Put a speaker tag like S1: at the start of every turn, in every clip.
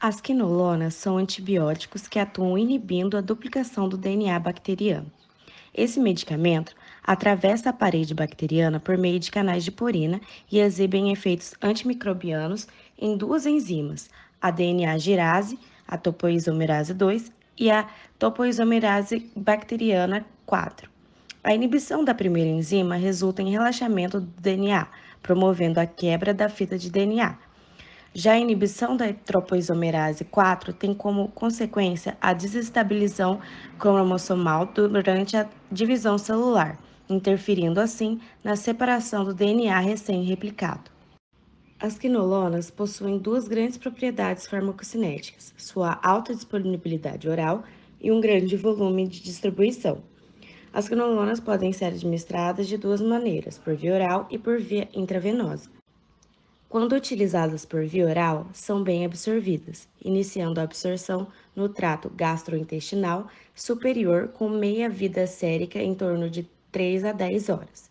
S1: As quinolonas são antibióticos que atuam inibindo a duplicação do DNA bacteriano. Esse medicamento atravessa a parede bacteriana por meio de canais de porina e exibem efeitos antimicrobianos em duas enzimas, a DNA girase, a topoisomerase 2 e a topoisomerase bacteriana 4. A inibição da primeira enzima resulta em relaxamento do DNA, promovendo a quebra da fita de DNA, já a inibição da tropoisomerase 4 tem como consequência a desestabilização cromossomal durante a divisão celular, interferindo assim na separação do DNA recém-replicado. As quinolonas possuem duas grandes propriedades farmacocinéticas: sua alta disponibilidade oral e um grande volume de distribuição. As quinolonas podem ser administradas de duas maneiras, por via oral e por via intravenosa. Quando utilizadas por via oral, são bem absorvidas, iniciando a absorção no trato gastrointestinal superior com meia vida sérica em torno de 3 a 10 horas.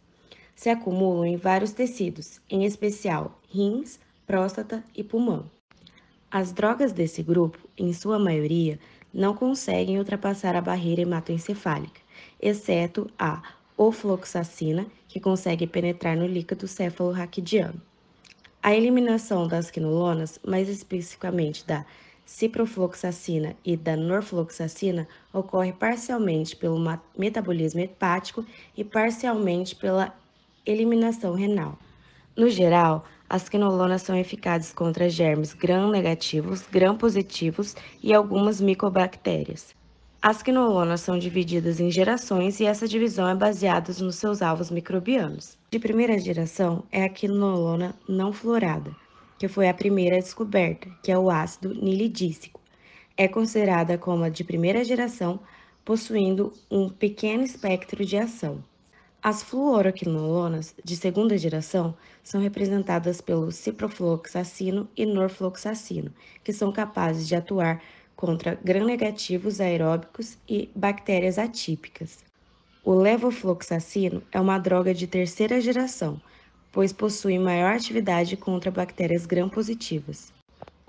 S1: Se acumulam em vários tecidos, em especial rins, próstata e pulmão. As drogas desse grupo, em sua maioria, não conseguem ultrapassar a barreira hematoencefálica, exceto a ofloxacina, que consegue penetrar no líquido cefalorraquidiano. A eliminação das quinolonas, mais especificamente da ciprofloxacina e da norfloxacina, ocorre parcialmente pelo metabolismo hepático e parcialmente pela eliminação renal. No geral, as quinolonas são eficazes contra germes gram-negativos, gram-positivos e algumas micobactérias. As quinolonas são divididas em gerações e essa divisão é baseada nos seus alvos microbianos. De primeira geração é a quinolona não fluorada, que foi a primeira descoberta, que é o ácido nilidícico. É considerada como a de primeira geração, possuindo um pequeno espectro de ação. As fluoroquinolonas de segunda geração são representadas pelo ciprofloxacino e norfloxacino, que são capazes de atuar contra gram-negativos aeróbicos e bactérias atípicas. O levofloxacino é uma droga de terceira geração, pois possui maior atividade contra bactérias gram-positivas.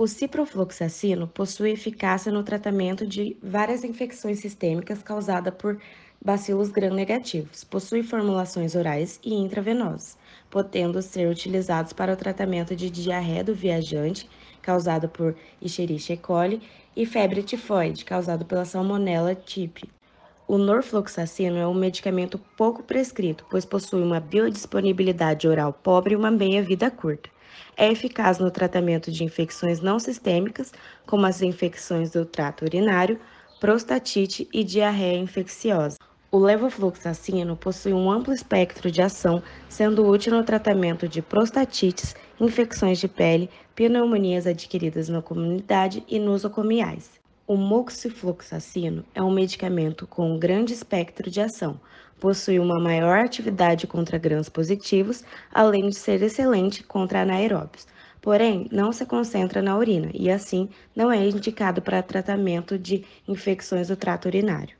S1: O ciprofloxacino possui eficácia no tratamento de várias infecções sistêmicas causadas por bacilos gram-negativos. Possui formulações orais e intravenosas, podendo ser utilizados para o tratamento de diarreia do viajante, causada por Escherichia coli, e febre tifoide, causada pela Salmonella typhi. O norfloxacino é um medicamento pouco prescrito, pois possui uma biodisponibilidade oral pobre e uma meia-vida curta. É eficaz no tratamento de infecções não sistêmicas, como as infecções do trato urinário, prostatite e diarreia infecciosa. O levofloxacino possui um amplo espectro de ação, sendo útil no tratamento de prostatites, infecções de pele, pneumonias adquiridas na comunidade e nosocomiais. O moxifloxacino é um medicamento com um grande espectro de ação, possui uma maior atividade contra grãos positivos, além de ser excelente contra anaeróbios. Porém, não se concentra na urina e, assim, não é indicado para tratamento de infecções do trato urinário.